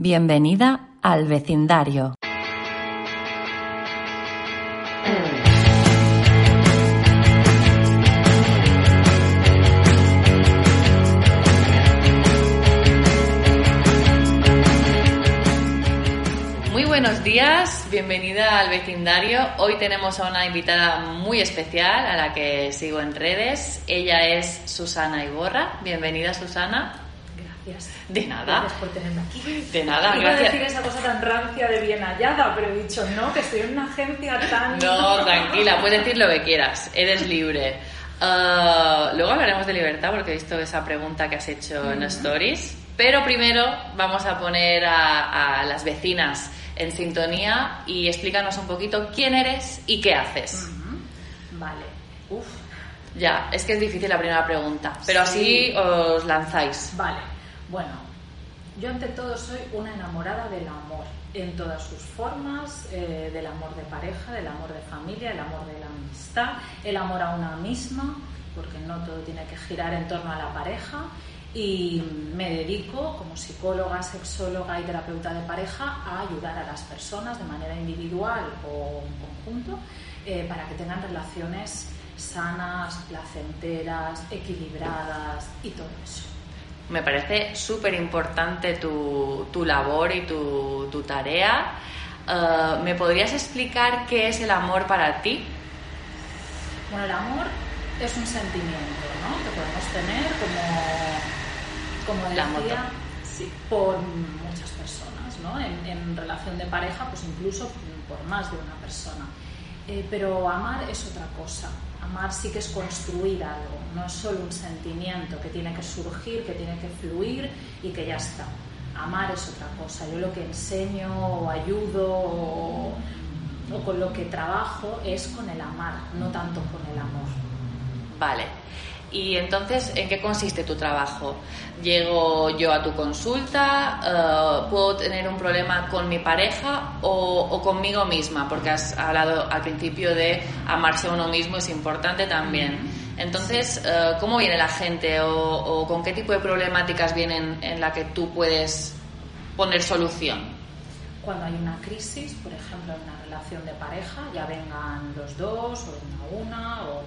Bienvenida al vecindario. Muy buenos días, bienvenida al vecindario. Hoy tenemos a una invitada muy especial a la que sigo en redes. Ella es Susana Iborra. Bienvenida, Susana. Gracias. De nada. Gracias por tenerme aquí. De nada, Iba a gracias. decir esa cosa tan rancia de bien hallada, pero he dicho no, que estoy en una agencia tan... No, tranquila, puedes decir lo que quieras, eres libre. Ah, luego hablaremos de libertad porque he visto esa pregunta que has hecho en Stories. Pero primero vamos a poner a, a las vecinas en sintonía y explícanos un poquito quién eres y qué haces. Ujú. Vale. Uf. Ya, es que es difícil la primera pregunta, pero Sí. así os lanzáis. Vale. Bueno, yo ante todo soy una enamorada del amor en todas sus formas, eh, del amor de pareja, del amor de familia, el amor de la amistad, el amor a una misma, porque no todo tiene que girar en torno a la pareja. Y me dedico como psicóloga, sexóloga y terapeuta de pareja a ayudar a las personas de manera individual o en conjunto eh, para que tengan relaciones sanas, placenteras, equilibradas y todo eso. Me parece súper importante tu, tu labor y tu, tu tarea. Ah, ¿Me podrías explicar qué es el amor para ti? Bueno, el amor es un sentimiento ¿no? que podemos tener como, como decía, sí, por muchas personas, ¿no? En, en relación de pareja, pues incluso por más de una persona. Eh, pero amar es otra cosa. Amar sí que es construir algo, no es solo un sentimiento que tiene que surgir, que tiene que fluir y que ya está. Amar es otra cosa. Yo lo que enseño o ayudo o, o con lo que trabajo es con el amar, no tanto con el amor. Vale. Y entonces, ¿en qué consiste tu trabajo? ¿Llego yo a tu consulta? eh, ¿Puedo tener un problema con mi pareja o, o conmigo misma? Porque has hablado al principio de amarse a uno mismo, es importante también. Entonces, eh, ¿cómo viene la gente o, o con qué tipo de problemáticas vienen en la que tú puedes poner solución? Cuando hay una crisis, por ejemplo, en una relación de pareja, ya vengan los dos o una a una o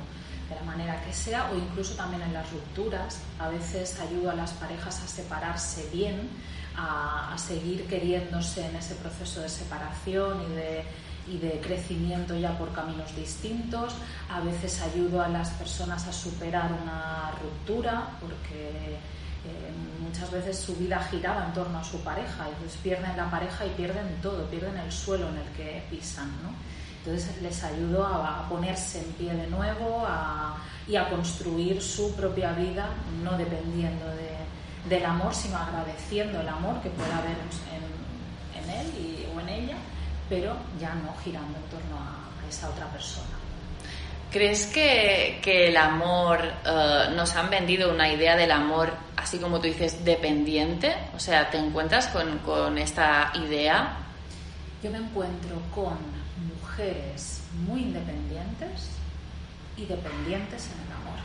de la manera que sea, o incluso también en las rupturas. A veces ayudo a las parejas a separarse bien, a, seguir queriéndose en ese proceso de separación y de, y de crecimiento ya por caminos distintos. A veces ayudo a las personas a superar una ruptura porque eh, muchas veces su vida giraba en torno a su pareja y entonces pierden la pareja y pierden todo, pierden el suelo en el que pisan. ¿no? Entonces les ayudo a, a ponerse en pie de nuevo a- y a construir su propia vida, no dependiendo de- del amor, sino agradeciendo el amor que pueda haber en, en él y- o en ella, pero ya no girando en torno a, a esa otra persona. ¿Crees que, que el amor, eh, nos han vendido una idea del amor, así como tú dices, dependiente? O sea, ¿te encuentras con, con esta idea? Yo me encuentro con mujeres muy independientes y dependientes en el amor.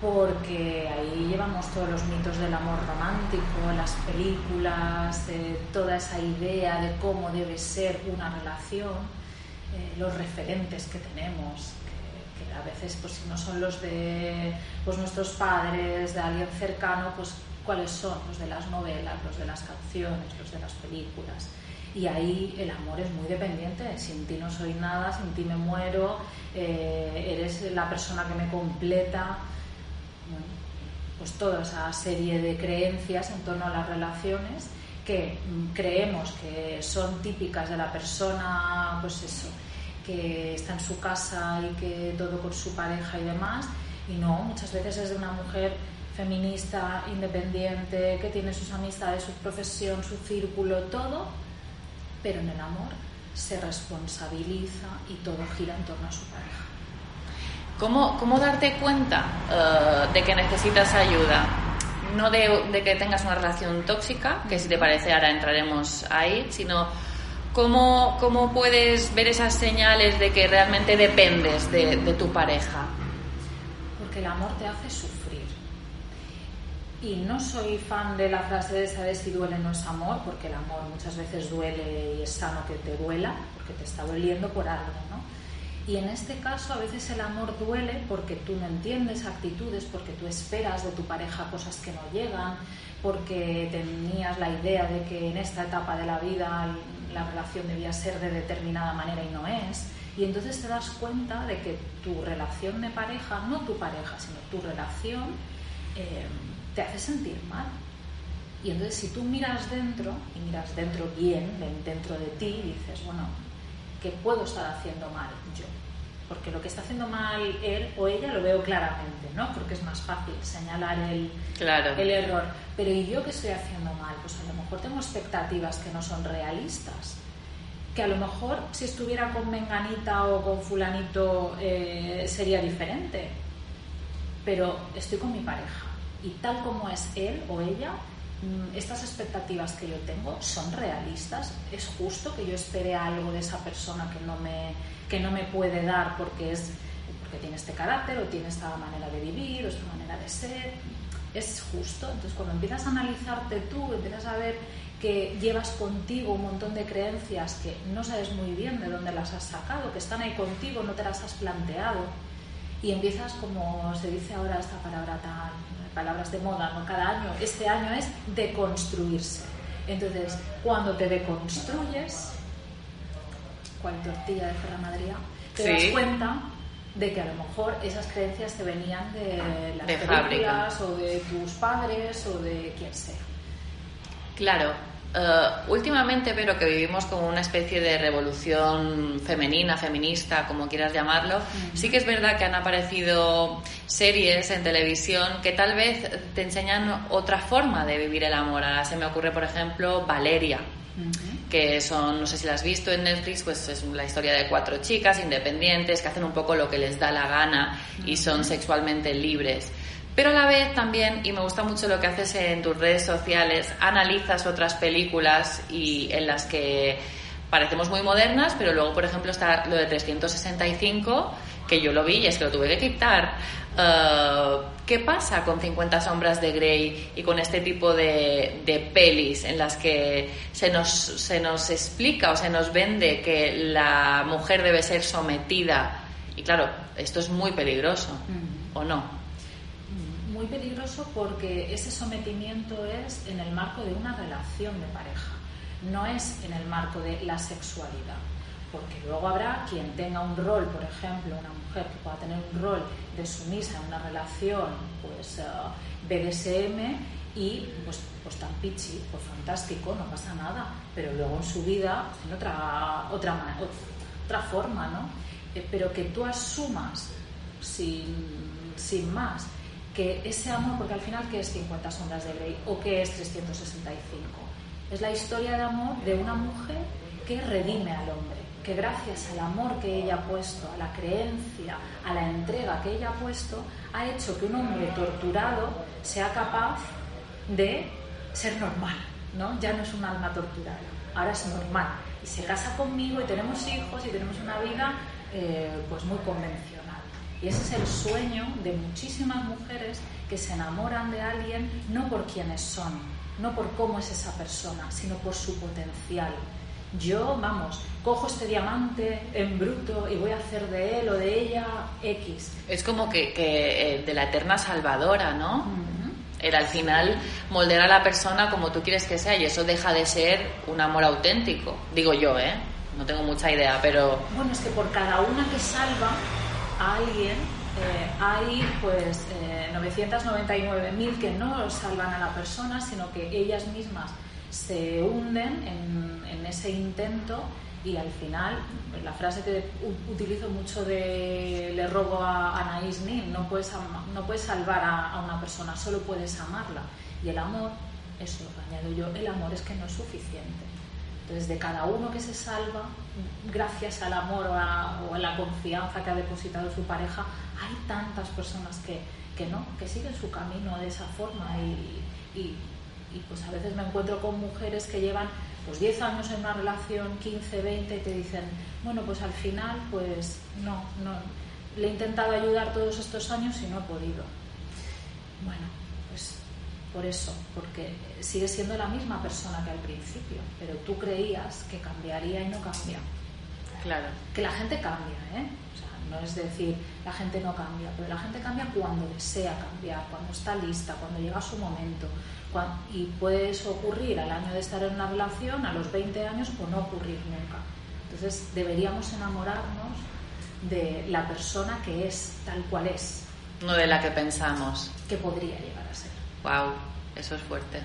Porque ahí llevamos todos los mitos del amor romántico, las películas, eh, toda esa idea de cómo debe ser una relación, eh, los referentes que tenemos, que, que a veces pues si no son los de pues, nuestros padres, de alguien cercano, pues cuáles son los de las novelas, los de las canciones, los de las películas. Y ahí el amor es muy dependiente. Sin ti no soy nada, sin ti me muero, eh, eres la persona que me completa. Pues toda esa serie de creencias en torno a las relaciones que creemos que son típicas de la persona, pues eso, que está en su casa y que todo con su pareja y demás. Y no, muchas veces es de una mujer feminista, independiente, que tiene sus amistades, su profesión, su círculo, todo, pero en el amor se responsabiliza y todo gira en torno a su pareja. ¿Cómo, cómo darte cuenta eh, de que necesitas ayuda? No de, de que tengas una relación tóxica, que si te parece ahora entraremos ahí, sino cómo, cómo puedes ver esas señales de que realmente dependes de, de tu pareja. Porque el amor te hace sufrir. Y no soy fan de la frase de saber si duele no es amor, porque el amor muchas veces duele y es sano que te duela, porque te está doliendo por algo, ¿no? Y en este caso a veces el amor duele porque tú no entiendes actitudes, porque tú esperas de tu pareja cosas que no llegan, porque tenías la idea de que en esta etapa de la vida la relación debía ser de determinada manera y no es. Y entonces te das cuenta de que tu relación de pareja, no tu pareja, sino tu relación, eh, te hace sentir mal. Y entonces si tú miras dentro, y miras dentro bien, dentro de ti, dices, bueno, ¿qué puedo estar haciendo mal yo? Porque lo que está haciendo mal él o ella lo veo claramente, ¿no? Porque es más fácil señalar el, el error. Pero ¿y yo qué estoy haciendo mal? Pues a lo mejor tengo expectativas que no son realistas. Que a lo mejor si estuviera con Menganita o con Fulanito eh, sería diferente. Pero estoy con mi pareja. Y tal como es él o ella, Mm, estas expectativas que yo tengo son realistas, es justo que yo espere algo de esa persona que no me, que no me puede dar porque, es, porque tiene este carácter o tiene esta manera de vivir o esta manera de ser, es justo. Entonces cuando empiezas a analizarte tú, empiezas a ver que llevas contigo un montón de creencias que no sabes muy bien de dónde las has sacado, que están ahí contigo, no te las has planteado, y empiezas, como se dice ahora esta palabra tan palabras de moda, ¿no? Cada año, este año es deconstruirse. Entonces, cuando te deconstruyes, cual tortilla de Ferra Madrid, te das cuenta de que a lo mejor esas creencias te venían de las de o de tus padres o de quien sea. Claro, eh, últimamente, pero que vivimos como una especie de revolución femenina, feminista, como quieras llamarlo, sí que es verdad que han aparecido series en televisión que tal vez te enseñan otra forma de vivir el amor. Ahora se me ocurre, por ejemplo, Valeria. que son, no sé si la has visto en Netflix, pues es la historia de cuatro chicas independientes que hacen un poco lo que les da la gana y son sexualmente libres. Pero a la vez también, y me gusta mucho lo que haces en tus redes sociales, analizas otras películas y en las que parecemos muy modernas, pero luego, por ejemplo, está lo de 365, que yo lo vi y es que lo tuve que quitar. Eh, ¿Qué pasa con 50 sombras de Grey y con este tipo de, de, pelis en las que se nos, se nos explica o se nos vende que la mujer debe ser sometida? Y claro, esto es muy peligroso, ¿o no? Muy peligroso porque ese sometimiento es en el marco de una relación de pareja, no es en el marco de la sexualidad. Porque luego habrá quien tenga un rol, por ejemplo, una mujer que pueda tener un rol de sumisa en una relación, pues eh, BDSM, y pues, pues tan pichi, pues fantástico, no pasa nada, pero luego en su vida en otra, otra, otra forma, ¿no? Eh, pero que tú asumas sin, sin más que ese amor, porque al final, ¿qué es 50 sombras de Grey o qué es 365? Es la historia de amor de una mujer que redime al hombre, que gracias al amor que ella ha puesto, a la creencia, a la entrega que ella ha puesto, ha hecho que un hombre torturado sea capaz de ser normal, ¿no? Ya no es un alma torturada, ahora es normal. Y se casa conmigo y tenemos hijos y tenemos una vida eh, pues muy convencional. Y ese es el sueño de muchísimas mujeres que se enamoran de alguien no por quienes son, no por cómo es esa persona, sino por su potencial. Yo, vamos, cojo este diamante en bruto y voy a hacer de él o de ella X. Es como que, eh, de la eterna salvadora, ¿no? Era al final moldear a la persona como tú quieres que sea y eso deja de ser un amor auténtico, digo yo, ¿eh? No tengo mucha idea, pero... Bueno, es que por cada una que salva, alguien, eh, hay pues 999.000 eh, que no salvan a la persona, sino que ellas mismas se hunden en, ese intento y al final, la frase que utilizo mucho de le robo a Anaís Nin, no puedes, no puedes salvar a, a, una persona, solo puedes amarla. Y el amor, eso lo añado yo, el amor es que no es suficiente. Entonces, de cada uno que se salva, gracias al amor o a, la confianza que ha depositado su pareja, hay tantas personas que, que no, que siguen su camino de esa forma y, y, pues a veces me encuentro con mujeres que llevan pues 10 años en una relación, 15, 20 y te dicen, bueno, pues al final pues no, no, le he intentado ayudar todos estos años y no he podido. Bueno, por eso, porque sigue siendo la misma persona que al principio, pero tú creías que cambiaría y no cambia. Claro. Que la gente cambia, ¿eh? O sea, no es decir, la gente no cambia, pero la gente cambia cuando desea cambiar, cuando está lista, cuando llega su momento. y puede eso ocurrir al año de estar en una relación, a los 20 años, o no ocurrir nunca. Entonces, deberíamos enamorarnos de la persona que es tal cual es. No de la que pensamos. Que podría llegar a ser. Wow, eso es fuerte.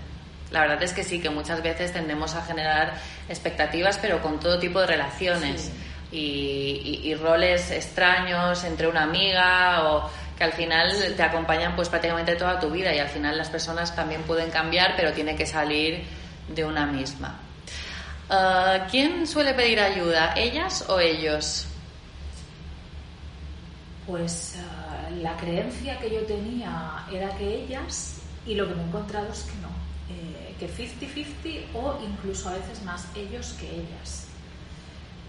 La verdad es que sí, que muchas veces tendemos a generar expectativas, pero con todo tipo de relaciones y, roles extraños entre una amiga o que al final te acompañan pues prácticamente toda tu vida y al final las personas también pueden cambiar, pero tiene que salir de una misma. Ah, ¿Quién suele pedir ayuda, ellas o ellos? Pues ah, la creencia que yo tenía era que ellas y lo que me he encontrado es que no, eh, que 50-50 o incluso a veces más ellos que ellas.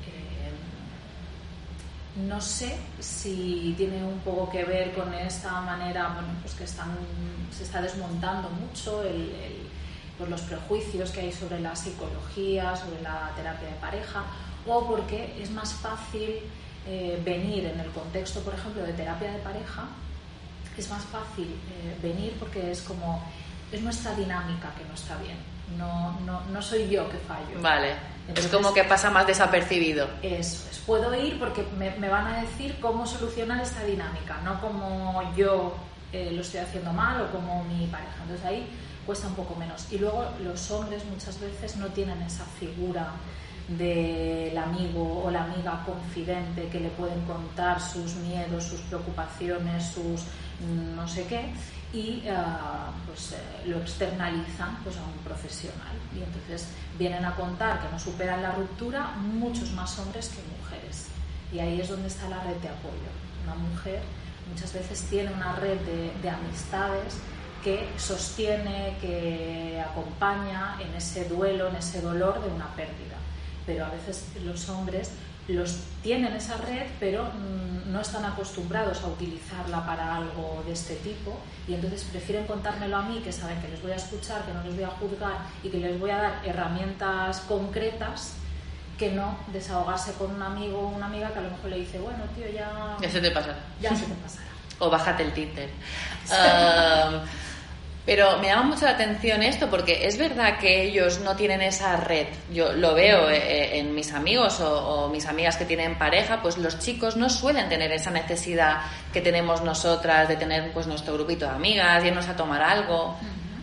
Eh, no sé si tiene un poco que ver con esta manera, bueno, pues que están, se está desmontando mucho el, pues los prejuicios que hay sobre la psicología, sobre la terapia de pareja, o porque es más fácil eh, venir en el contexto, por ejemplo, de terapia de pareja, es más fácil eh, venir porque es como, es nuestra dinámica que no está bien, no, no, no soy yo que fallo. Vale, es como que pasa más desapercibido. Eso es, puedo ir porque me, me van a decir cómo solucionar esta dinámica, no como yo eh, lo estoy haciendo mal o como mi pareja. Entonces ahí cuesta un poco menos. Y luego los hombres muchas veces no tienen esa figura del amigo o la amiga confidente que le pueden contar sus miedos, sus preocupaciones, sus no sé qué y ah, pues eh, lo externalizan pues a un profesional. Y entonces vienen a contar que no superan la ruptura muchos más hombres que mujeres. Y ahí es donde está la red de apoyo. Una mujer muchas veces tiene una red de amistades que sostiene, que acompaña en ese duelo, en ese dolor de una pérdida. Pero a veces los hombres los tienen esa red, pero mm, no están acostumbrados a utilizarla para algo de este tipo y entonces prefieren contármelo a mí, que saben que les voy a escuchar, que no les voy a juzgar y que les voy a dar herramientas concretas que no desahogarse con un amigo o una amiga que a lo mejor le dice, bueno, tío, ya... Ya se te pasará. Ya se te pasará. o bájate el Tinder. Pero me llama mucho la atención esto porque es verdad que ellos no tienen esa red. Yo lo veo eh, eh, en mis amigos o, mis amigas que tienen pareja, pues los chicos no suelen tener esa necesidad que tenemos nosotras de tener pues nuestro grupito de amigas, irnos a tomar algo.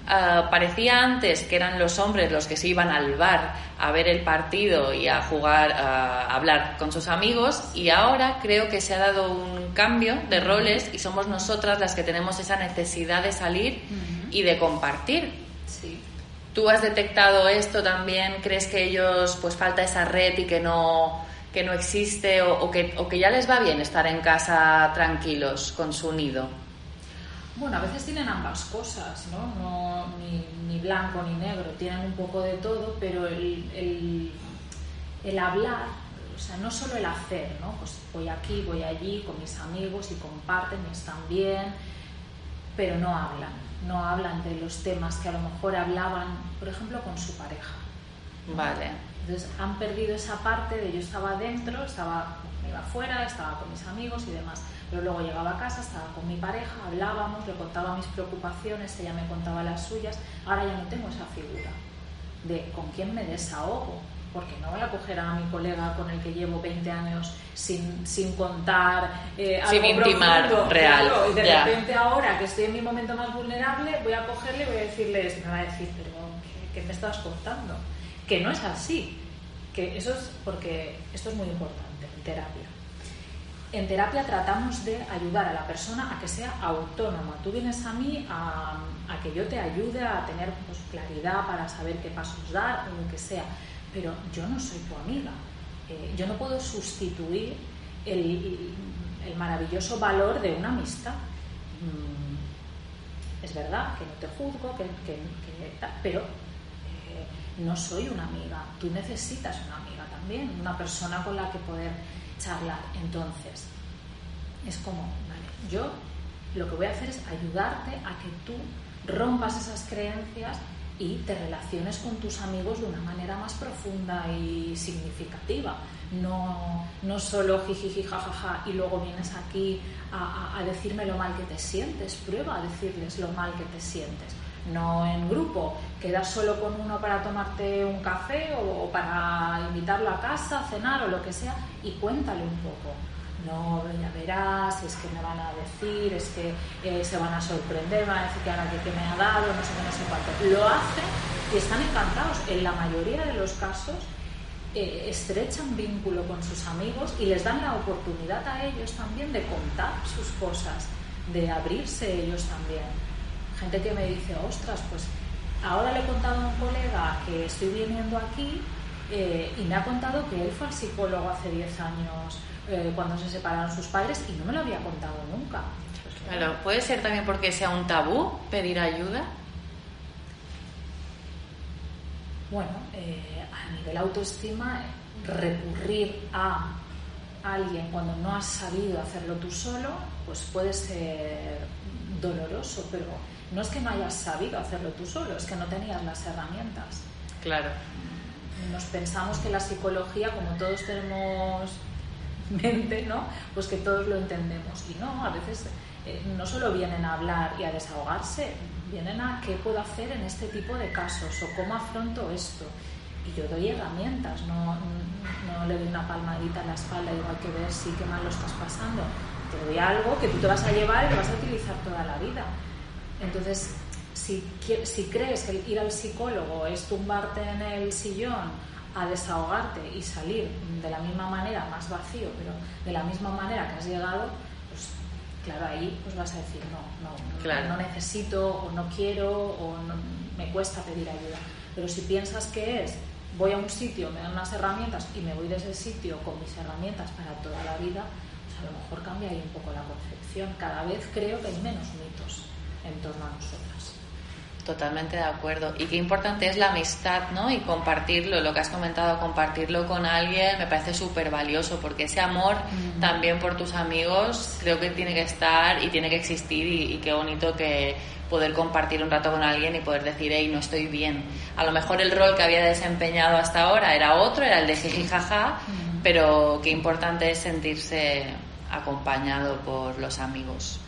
Ah, parecía antes que eran los hombres los que se iban al bar a ver el partido y a jugar, a hablar con sus amigos y ahora creo que se ha dado un cambio de roles y somos nosotras las que tenemos esa necesidad de salir y de compartir. Sí. ¿Tú has detectado esto también? ¿Crees que ellos pues falta esa red y que no, que no existe o, que, o que ya les va bien estar en casa tranquilos con su nido? Bueno, a veces tienen ambas cosas, ¿no? no ni, ni, blanco ni negro, tienen un poco de todo, pero el, el, el, hablar, o sea, no solo el hacer, ¿no? Pues voy aquí, voy allí con mis amigos y comparten y están bien, pero no hablan no hablan de los temas que a lo mejor hablaban, por ejemplo, con su pareja. Vale. Entonces han perdido esa parte de yo estaba dentro, estaba, me iba afuera, estaba con mis amigos y demás, pero luego llegaba a casa, estaba con mi pareja, hablábamos, le contaba mis preocupaciones, ella me contaba las suyas, ahora ya no tengo esa figura de con quién me desahogo, porque no voy a coger a mi colega con el que llevo 20 años sin, sin contar eh, sin intimar real y de repente ahora que estoy en mi momento más vulnerable voy a cogerle y voy a decirle me va a decir pero ¿qué, me estás contando? que no es así que eso es porque esto es muy importante en terapia en terapia tratamos de ayudar a la persona a que sea autónoma. Tú vienes a mí a, a que yo te ayude a tener pues, claridad para saber qué pasos dar o lo que sea pero yo no soy tu amiga. Eh, yo no puedo sustituir el, maravilloso valor de una amistad. Mm, es verdad que no te juzgo, que, pero eh, no soy una amiga. Tú necesitas una amiga también, una persona con la que poder charlar. Entonces, es como, vale, yo lo que voy a hacer es ayudarte a que tú rompas esas creencias y te relaciones con tus amigos de una manera más profunda y significativa. No, no solo jijiji, jajaja, y luego vienes aquí a, decirme lo mal que te sientes. Prueba a decirles lo mal que te sientes no en grupo. Quedas solo con uno para tomarte un café o para invitarlo a casa, cenar o lo que sea y cuéntale un poco. No, ya verás, es que me van a decir, es que eh, se van a sorprender, van a decir que ahora que, me ha dado, no sé qué, no sé cuánto. Lo hacen y están encantados. En la mayoría de los casos eh, estrechan vínculo con sus amigos y les dan la oportunidad a ellos también de contar sus cosas, de abrirse ellos también gente que me dice, ostras, pues ahora le he contado a un colega que estoy viniendo aquí eh, y me ha contado que él fue al psicólogo hace 10 años eh, cuando se separaron sus padres y no me lo había contado nunca. Claro, puede ser también porque sea un tabú pedir ayuda. Bueno, eh, a nivel autoestima, recurrir a alguien cuando no has sabido hacerlo tú solo, pues puede ser doloroso, pero no es que no hayas sabido hacerlo tú solo, es que no tenías las herramientas. Claro. Nos pensamos que la psicología, como todos tenemos mente, ¿no? Pues que todos lo entendemos. Y no, a veces eh, no solo vienen a hablar y a desahogarse, vienen a qué puedo hacer en este tipo de casos o cómo afronto esto. Y yo doy herramientas, no, no le doy una palmadita en la espalda hay que ver si qué mal lo estás pasando. Te doy algo que tú te vas a llevar y que vas a utilizar toda la vida. Entonces, si, si crees que ir al psicólogo es tumbarte en el sillón a desahogarte y salir de la misma manera, más vacío, pero de la misma manera que has llegado, pues claro, ahí pues vas a decir no, no, no, necesito o no quiero o me cuesta pedir ayuda. Pero si piensas que es voy a un sitio, me dan unas herramientas y me voy de ese sitio con mis herramientas para toda la vida, pues a lo mejor cambia ahí un poco la concepción. Cada vez creo que hay menos mitos en torno a nosotras. Totalmente de acuerdo. Y qué importante es la amistad, ¿no? Y compartirlo, lo que has comentado, compartirlo con alguien me parece súper valioso porque ese amor también por tus amigos creo que tiene que estar y tiene que existir y, qué bonito que poder compartir un rato con alguien y poder decir, hey, no estoy bien. A lo mejor el rol que había desempeñado hasta ahora era otro, era el de jijijaja, pero qué importante es sentirse acompañado por los amigos.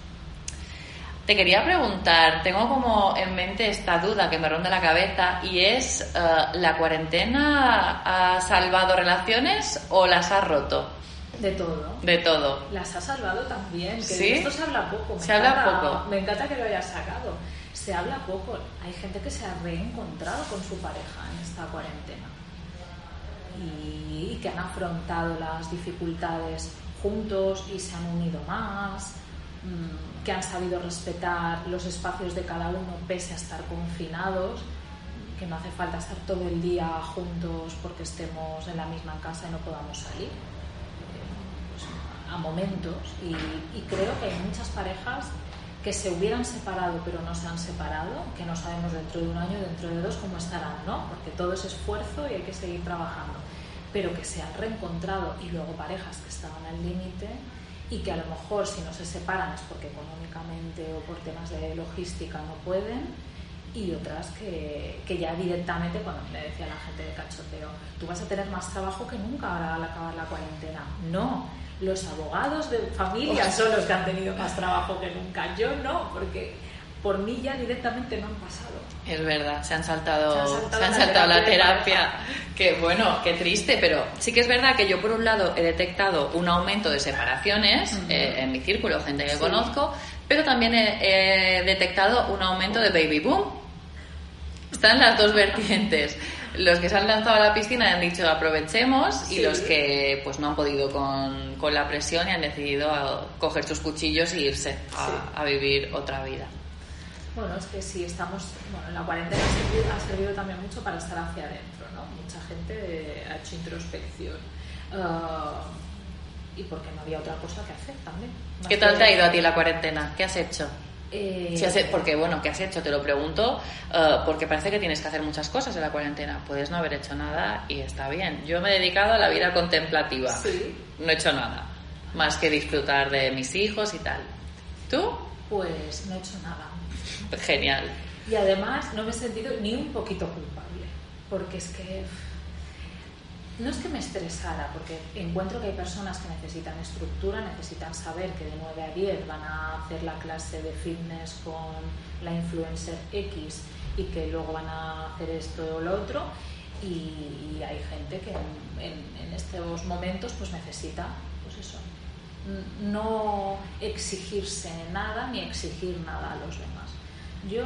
Te quería preguntar, tengo como en mente esta duda que me ronda la cabeza y es, eh, ¿la cuarentena ha salvado relaciones o las ha roto? De todo. De todo. Las ha salvado también, que de esto se habla poco. se habla poco. Me encanta que lo hayas sacado. Se habla poco. Hay gente que se ha reencontrado con su pareja en esta cuarentena y que han afrontado las dificultades juntos y se han unido más Mm, que han sabido respetar los espacios de cada uno pese a estar confinados, que no hace falta estar todo el día juntos porque estemos en la misma casa y no podamos salir. Pues, a momentos y, creo que hay muchas parejas que se hubieran separado pero no se han separado, que no sabemos dentro de un año, dentro de dos cómo estarán, ¿no? Porque todo es esfuerzo y hay que seguir trabajando, pero que se han reencontrado y luego parejas que estaban al límite y que a lo mejor si no se separan es porque económicamente o por temas de logística no pueden y otras que, que ya directamente, cuando me decía la gente de cachoteo, tú vas a tener más trabajo que nunca ahora al acabar la cuarentena. No, los abogados de familia son los que han tenido más trabajo que nunca. Yo no, porque por mí ya directamente no han pasado. Es verdad, se han saltado, se han saltado, la, terapia. Que bueno, qué triste, pero sí que es verdad que yo por un lado he detectado un aumento de separaciones eh, en mi círculo, gente que conozco, pero también he, detectado un aumento de baby boom. Están las dos vertientes. Los que se han lanzado a la piscina y han dicho aprovechemos y los que pues no han podido con, con, la presión y han decidido coger sus cuchillos y irse a, a vivir otra vida. Bueno, es que si estamos, bueno, la cuarentena ha servido, también mucho para estar hacia adentro, ¿no? Mucha gente ha hecho introspección. Ah, y porque no había otra cosa que hacer también. ¿Qué tal te ha ido a ti la cuarentena? ¿Qué has hecho? Eh... porque, bueno, ¿qué has hecho? Te lo pregunto, ah, porque parece que tienes que hacer muchas cosas en la cuarentena. Puedes no haber hecho nada y está bien. Yo me he dedicado a la vida contemplativa. Sí. No he hecho nada, más que disfrutar de mis hijos y tal. ¿Tú? Pues no he hecho nada Genial. Y además no me he sentido ni un poquito culpable, porque es que no es que me estresara, porque encuentro que hay personas que necesitan estructura, necesitan saber que de 9 a 10 van a hacer la clase de fitness con la influencer X y que luego van a hacer esto o lo otro. Y, hay gente que en, estos momentos pues necesita, pues eso, no exigirse nada ni exigir nada a los demás. Yo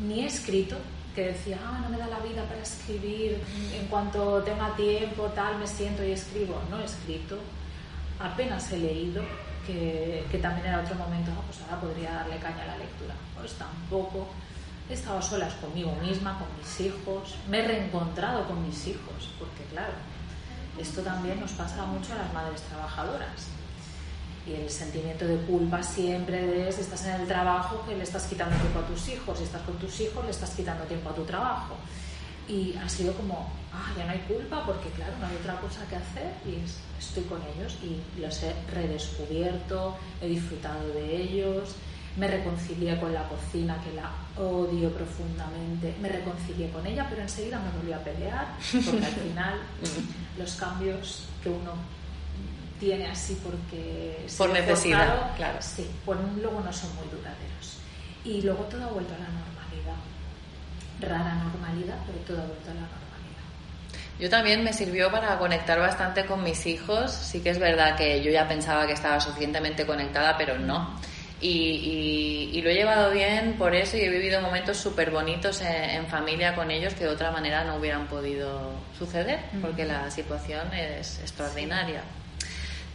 ni he escrito, que decía, ah, no me da la vida para escribir, en cuanto tenga tiempo, tal, me siento y escribo. No he escrito, apenas he leído, que, que también era otro momento, ah, pues ahora podría darle caña a la lectura. Pues tampoco. He estado solas conmigo misma, con mis hijos, me he reencontrado con mis hijos, porque claro, esto también nos pasa mucho a las madres trabajadoras y el sentimiento de culpa siempre de si estás en el trabajo que le estás quitando tiempo a tus hijos, si estás con tus hijos le estás quitando tiempo a tu trabajo. Y ha sido como, ah, ya no hay culpa porque claro, no hay otra cosa que hacer y estoy con ellos y los he redescubierto, he disfrutado de ellos, me reconcilié con la cocina que la odio profundamente, me reconcilié con ella, pero enseguida me volví a pelear porque al final los cambios que uno tiene así porque... Por necesidad, claro. Sí, pues luego no son muy duraderos. Y luego todo ha vuelto a la normalidad. Rara normalidad, pero todo ha vuelto a la normalidad. Yo también me sirvió para conectar bastante con mis hijos. Sí que es verdad que yo ya pensaba que estaba suficientemente conectada, pero no. Y, y, lo he llevado bien por eso y he vivido momentos súper bonitos en, familia con ellos que de otra manera no hubieran podido suceder, porque la situación es extraordinaria.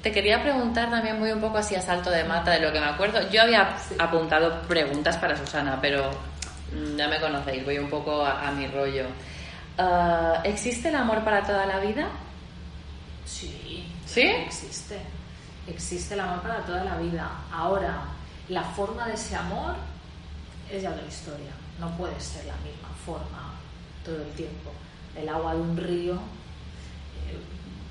Te quería preguntar también muy un poco así a salto de mata de lo que me acuerdo. Yo había apuntado preguntas para Susana, pero mm, ya me conocéis, voy un poco a, mi rollo. Ah, ¿Existe el amor para toda la vida? Sí. ¿Sí? Existe. Existe el amor para toda la vida. Ahora, la forma de ese amor es ya otra historia. No puede ser la misma forma todo el tiempo. El agua de un río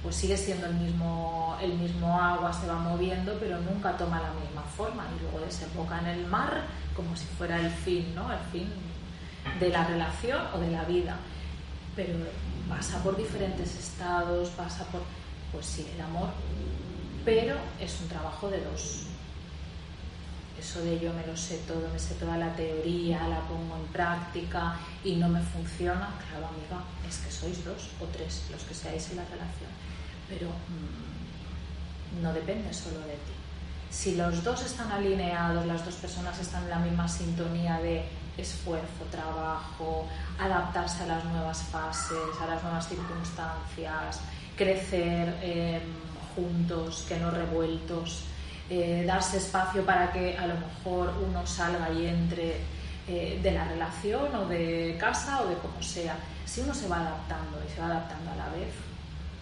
pues sigue siendo el mismo, el mismo agua, se va moviendo, pero nunca toma la misma forma y luego desemboca en el mar como si fuera el fin, ¿no? El fin de la relación o de la vida. Pero pasa por diferentes estados, pasa por, pues sí, el amor, pero es un trabajo de dos. Eso de yo me lo sé todo, me sé toda la teoría, la pongo en práctica y no me funciona, claro amiga, es que sois dos o tres los que seáis en la relación pero mm, no depende solo de ti. Si los dos están alineados, las dos personas están en la misma sintonía de esfuerzo, trabajo, adaptarse a las nuevas fases, a las nuevas circunstancias, crecer em, juntos, que no revueltos, eh, darse espacio para que a lo mejor uno salga y entre eh, de la relación o de casa o de como sea. Si uno se va adaptando y se va adaptando a la vez,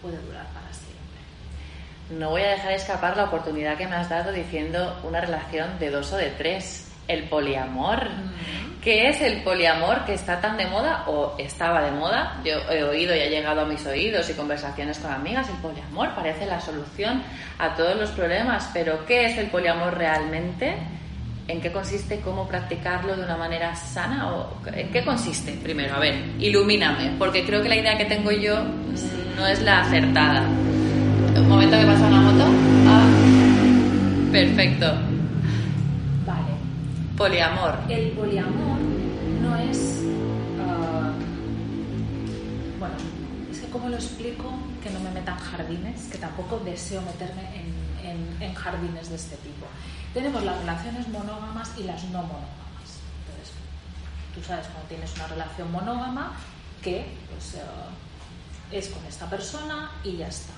puede durar para siempre. No voy a dejar escapar la oportunidad que me has dado diciendo una relación de dos o de tres. El poliamor. Mm. ¿Qué es el poliamor que está tan de moda o estaba de moda? Yo he oído y ha llegado a mis oídos y conversaciones con amigas. El poliamor parece la solución a todos los problemas, pero ¿qué es el poliamor realmente? ¿En qué consiste? ¿Cómo practicarlo de una manera sana? ¿O ¿En qué consiste? Primero, a ver, ilumíname, porque creo que la idea que tengo yo no es la acertada. Un momento que pasa una moto. Ah, perfecto. Poliamor. El poliamor no es. Ah, bueno, es que, ¿cómo lo explico? Que no me metan jardines, que tampoco deseo meterme en, en jardines de este tipo tenemos las relaciones monógamas y las no monógamas. Entonces, tú sabes cuando tienes una relación monógama que pues, eh, es con esta persona y ya está.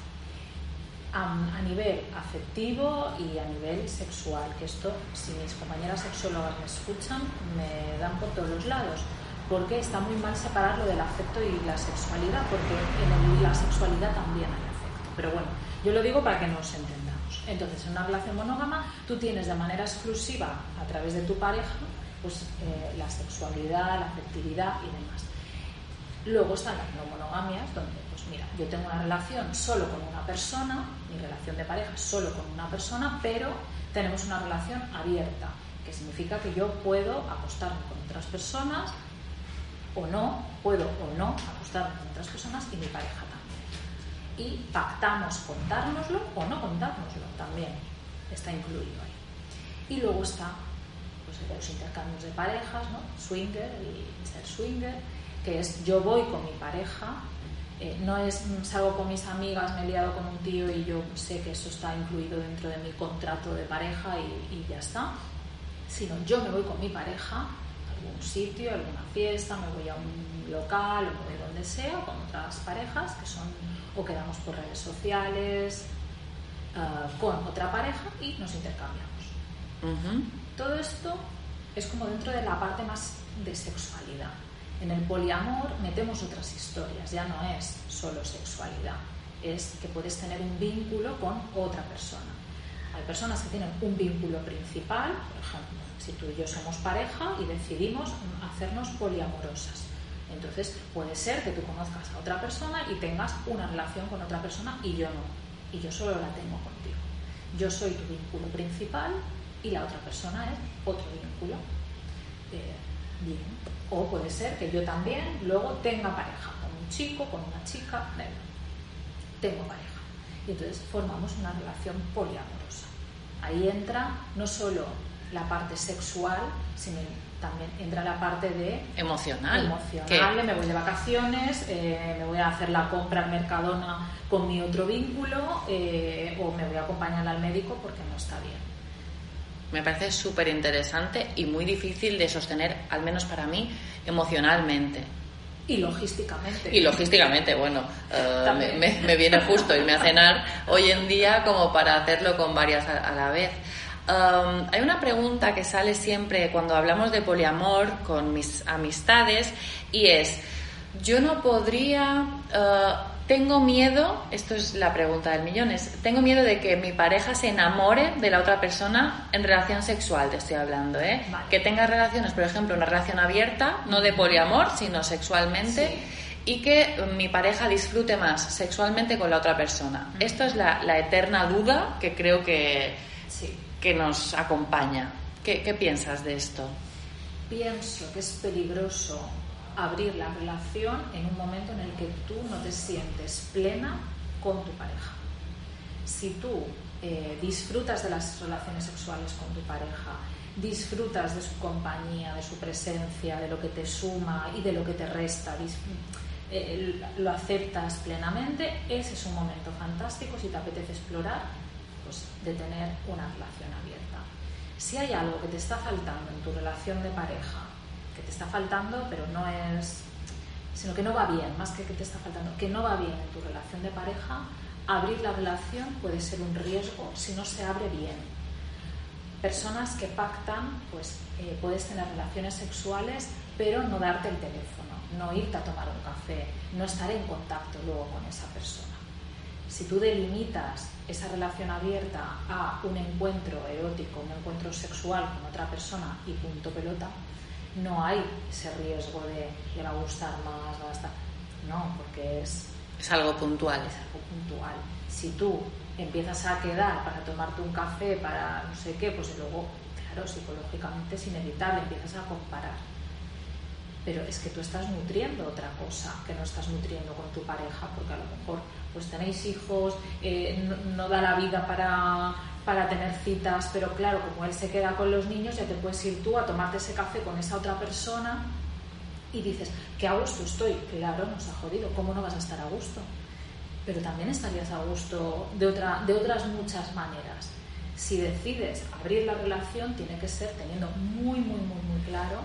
A, nivel afectivo y a nivel sexual, que esto, si mis compañeras sexólogas me escuchan, me dan por todos los lados, porque está muy mal separarlo del afecto y la sexualidad, porque en la sexualidad también hay afecto. Pero bueno, yo lo digo para que nos entendamos. Entonces, en una relación monógama, tú tienes de manera exclusiva, a través de tu pareja, pues eh, la sexualidad, la afectividad y demás. Luego están las no monogamias, donde, pues mira, yo tengo una relación solo con una persona, mi relación de pareja solo con una persona, pero tenemos una relación abierta, que significa que yo puedo acostarme con otras personas o no, puedo o no acostarme con otras personas y mi pareja también. Y pactamos contárnoslo o no contárnoslo también, está incluido ahí. Y luego está pues, los intercambios de parejas, ¿no? swinger y ser swinger, que es yo voy con mi pareja, eh, no es salgo con mis amigas, me he liado con un tío y yo sé que eso está incluido dentro de mi contrato de pareja y, y ya está, sino yo me voy con mi pareja a algún sitio, a alguna fiesta, me voy a un local o me voy donde sea con otras parejas que son o quedamos por redes sociales ah, con otra pareja y nos intercambiamos. Todo esto es como dentro de la parte más de sexualidad. En el poliamor metemos otras historias, ya no es solo sexualidad, es que puedes tener un vínculo con otra persona. Hay personas que tienen un vínculo principal, por ejemplo, si tú y yo somos pareja y decidimos hacernos poliamorosas. Entonces puede ser que tú conozcas a otra persona y tengas una relación con otra persona y yo no, y yo solo la tengo contigo. Yo soy tu vínculo principal y la otra persona es otro vínculo. Eh, bien. O puede ser que yo también luego tenga pareja con un chico, con una chica, igual. tengo pareja. Y entonces formamos una relación poliamorosa. Ahí entra no solo la parte sexual, sino también entra la parte de Emocional. emocional, Que- me voy de vacaciones, eh, me voy a hacer la compra al Mercadona con mi otro vínculo eh, o me voy a acompañar al médico porque no está bien. Me parece súper interesante y muy difícil de sostener, al menos para mí, emocionalmente. Y logísticamente. Y logísticamente, bueno, eh, me, También. me- me viene justo irme a cenar hoy en día como para hacerlo con varias a, a la vez. Um, hay una pregunta que sale siempre cuando hablamos de poliamor con mis amistades y es, yo no podría, eh, tengo miedo, esto es la pregunta del millón, es, tengo miedo de que mi pareja se enamore de la otra persona en relación sexual, te estoy hablando, ¿eh? Vale. Que tenga relaciones, por ejemplo, una relación abierta, no de poliamor, sino sexualmente, y que eh, mi pareja disfrute más sexualmente con la otra persona. Esto es la, la eterna duda que creo que, Sí. que nos acompaña. ¿Qué, qué piensas de esto? Pienso que es peligroso abrir la relación en un momento en el que tú no te sientes plena con tu pareja. Si tú eh, disfrutas de las relaciones sexuales con tu pareja, disfrutas de su compañía, de su presencia, de lo que te suma y de lo que te resta, eh, lo aceptas plenamente, ese es un momento fantástico si te apetece explorar, pues de tener una relación abierta. Si hay algo que te está faltando en tu relación de pareja, que te está faltando, pero no es, sino que no va bien, más que que te está faltando, que no va bien en tu relación de pareja, abrir la relación puede ser un riesgo si no se abre bien. Personas que pactan, pues eh, puedes tener relaciones sexuales, pero no darte el teléfono, no irte a tomar un café, no estar en contacto luego con esa persona. Si tú delimitas esa relación abierta a un encuentro erótico, un encuentro sexual con otra persona y punto pelota, no hay ese riesgo de le va a gustar más, va a estar. No, porque es, Es algo puntual. es algo puntual. Si tú empiezas a quedar para tomarte un café, para no sé qué, pues luego, claro, psicológicamente es inevitable, empiezas a comparar. Pero es que tú estás nutriendo otra cosa que no estás nutriendo con tu pareja, porque a lo mejor pues tenéis hijos, eh, no, no da la vida para, para tener citas, pero claro, como él se queda con los niños, ya te puedes ir tú a tomarte ese café con esa otra persona y dices, qué a gusto estoy. Claro, nos ha jodido, ¿cómo no vas a estar a gusto? Pero también estarías a gusto de, otra, de otras muchas maneras. Si decides abrir la relación, tiene que ser teniendo muy, muy, muy, muy claro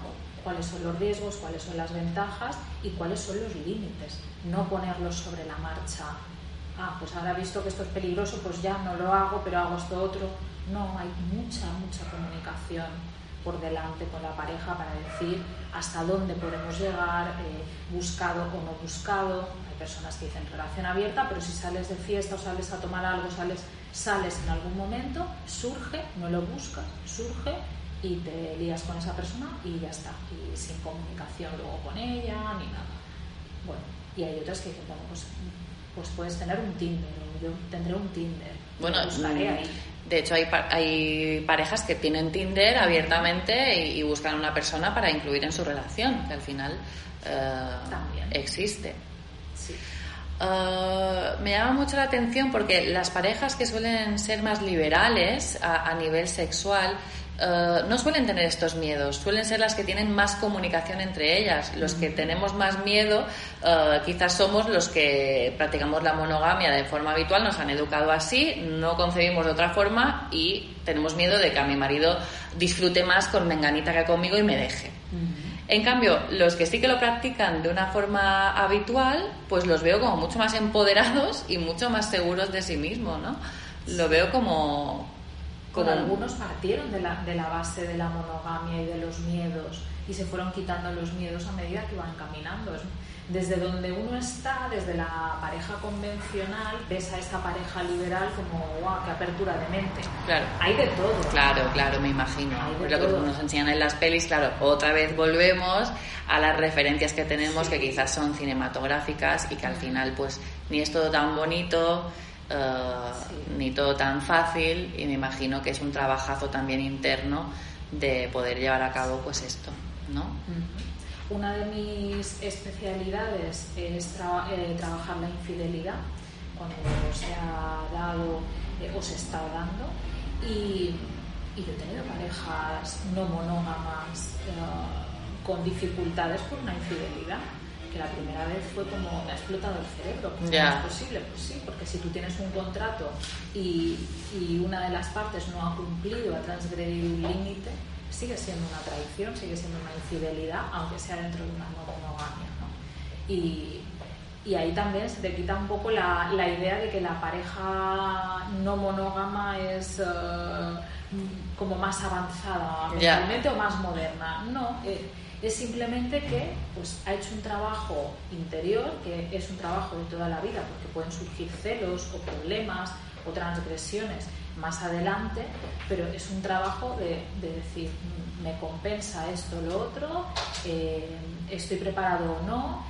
cuáles son los riesgos, cuáles son las ventajas y cuáles son los límites. No ponerlos sobre la marcha. Ah, pues ahora he visto que esto es peligroso, pues ya no lo hago, pero hago esto otro. No, hay mucha, mucha comunicación por delante con la pareja para decir hasta dónde podemos llegar, eh, buscado o no buscado. Hay personas que dicen relación abierta, pero si sales de fiesta o sales a tomar algo, sales, sales en algún momento, surge, no lo buscas, surge y te lías con esa persona y ya está, y sin comunicación luego con ella ni nada. Bueno, y hay otras que dicen, bueno, pues, pues puedes tener un Tinder, o yo tendré un Tinder, Bueno, buscaré mm, ahí. De hecho, hay, hay parejas que tienen Tinder abiertamente y, buscan una persona para incluir en su relación, que al final También. existe. Sí. me llama mucho la atención porque las parejas que suelen ser más liberales a nivel sexual eh, no suelen tener estos miedos, suelen ser las que tienen más comunicación entre ellas. Los que tenemos más miedo eh, quizás somos los que practicamos la monogamia de forma habitual, nos han educado así, no concebimos de otra forma y tenemos miedo de que a mi marido disfrute más con menganita que conmigo y me deje. En cambio, los que sí que lo practican de una forma habitual, pues los veo como mucho más empoderados y mucho más seguros de sí mismos, ¿no? Lo veo como, con algunos partieron de la, de la base de la monogamia y de los miedos y se fueron quitando los miedos a medida que iban caminando. Desde donde uno está, desde la pareja convencional, ves a esta pareja liberal como, guau, qué apertura de mente. Claro. Hay de todo. Claro, claro, me imagino. Lo que nos enseñan en las pelis, claro, otra vez volvemos a las referencias que tenemos que quizás son cinematográficas y que al final pues ni es todo tan bonito eh, ni todo tan fácil y me imagino que es un trabajazo también interno de poder llevar a cabo pues esto, ¿no? Una de mis especialidades es eh, trabajar la infidelidad cuando se ha dado eh, o se está dando y, y, yo he tenido parejas no monógamas con dificultades por una infidelidad la primera vez fue como me ha explotado el cerebro. ¿Cómo es posible? Pues sí, porque si tú tienes un contrato y, y una de las partes no ha cumplido, ha transgredido un límite, sigue siendo una traición, sigue siendo una infidelidad, aunque sea dentro de una no monogamia. ¿no? Y, y ahí también se te quita un poco la, la idea de que la pareja no monógama es eh, como más avanzada mentalmente o más moderna. No. Eh, es simplemente que pues, ha hecho un trabajo interior, que es un trabajo de toda la vida, porque pueden surgir celos o problemas o transgresiones más adelante, pero es un trabajo de, decir, me compensa esto, lo otro, eh, estoy preparado o no,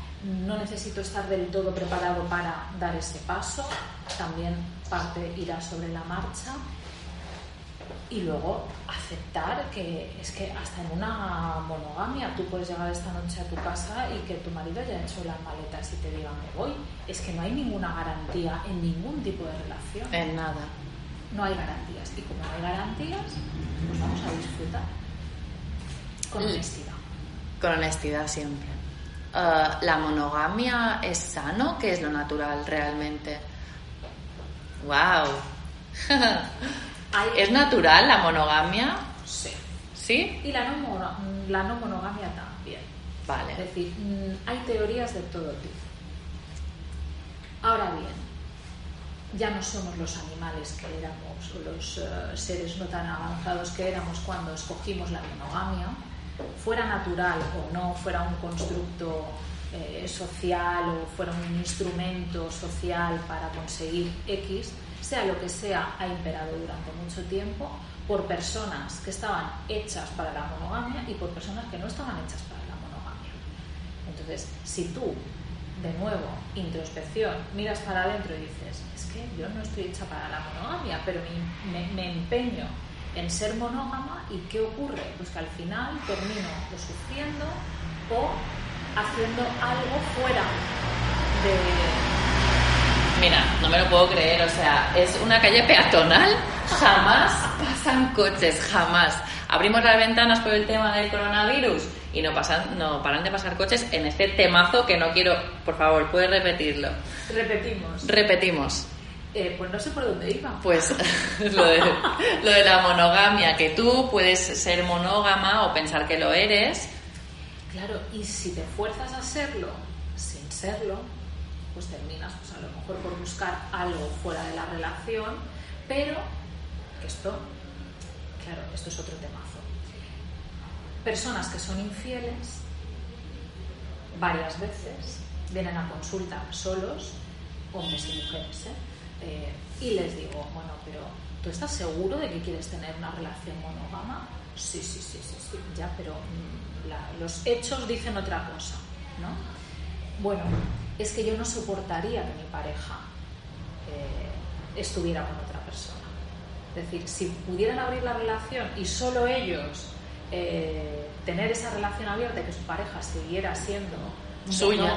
no necesito estar del todo preparado para dar ese paso, también parte irá sobre la marcha y luego aceptar que es que hasta en una monogamia tú puedes llegar esta noche a tu casa y que tu marido haya hecho las maletas y te diga me voy. Es que no hay ninguna garantía en ningún tipo de relación. En nada. No hay garantías. Y como no hay garantías, pues vamos a disfrutar. Con honestidad. Con honestidad siempre. Eh, ¿La monogamia es sano? ¿Qué es lo natural realmente? ¡Wow! ¿Es natural la monogamia? Sí. ¿Sí? Y la no, la no monogamia también. Vale. Es decir, mm, hay teorías de todo tipo. Ahora bien, ya no somos los animales que éramos o los eh, seres no tan avanzados que éramos cuando escogimos la monogamia, fuera natural o no, fuera un constructo eh, social o fuera un instrumento social para conseguir X, sea lo que sea, ha imperado durante mucho tiempo por personas que estaban hechas para la monogamia y por personas que no estaban hechas para la monogamia. Entonces, si tú, de nuevo, introspección, miras para adentro y dices, es que yo no estoy hecha para la monogamia, pero me, me empeño en ser monógama y ¿qué ocurre? Pues que al final termino o sufriendo o haciendo algo fuera de Mira, no me lo puedo creer, o sea, es una calle peatonal, jamás pasan coches, jamás. Abrimos las ventanas por el tema del coronavirus y no pasan, no paran de pasar coches en este temazo que no quiero, por favor, puedes repetirlo. Repetimos. Repetimos. Eh, pues no sé por dónde iba. Pues lo de, lo de la monogamia, que tú puedes ser monógama o pensar que lo eres. Claro, y si te fuerzas a serlo sin serlo, pues terminas a lo mejor por buscar algo fuera de la relación, pero esto, claro, esto es otro temazo. Personas que son infieles varias veces vienen a consulta solos, hombres y mujeres, ¿eh? Eh, y les digo, bueno, pero ¿tú estás seguro de que quieres tener una relación monógama? Sí, sí, sí, sí, sí, ya, pero mm, los hechos dicen otra cosa, ¿no? Bueno, es que yo no soportaría que mi pareja eh, estuviera con otra persona. Es decir, si pudieran abrir la relación y solo ellos eh, tener esa relación abierta y que su pareja siguiera siendo suya,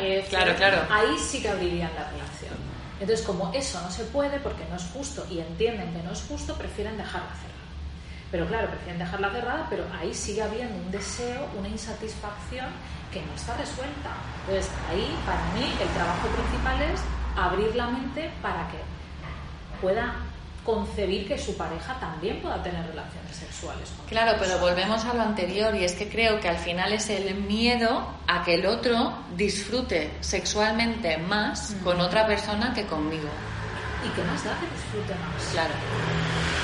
eh, claro, claro. ahí sí que abrirían la relación. Entonces, como eso no se puede porque no es justo y entienden que no es justo, prefieren dejarla cerrada. Pero claro, prefieren dejarla cerrada, pero ahí sigue habiendo un deseo, una insatisfacción que no está resuelta. Entonces, ahí para mí el trabajo principal es abrir la mente para que pueda concebir que su pareja también pueda tener relaciones sexuales. Con claro, pero volvemos a lo anterior y es que creo que al final es el miedo a que el otro disfrute sexualmente más con otra persona que conmigo. ¿Y qué más da que disfrute más? Claro.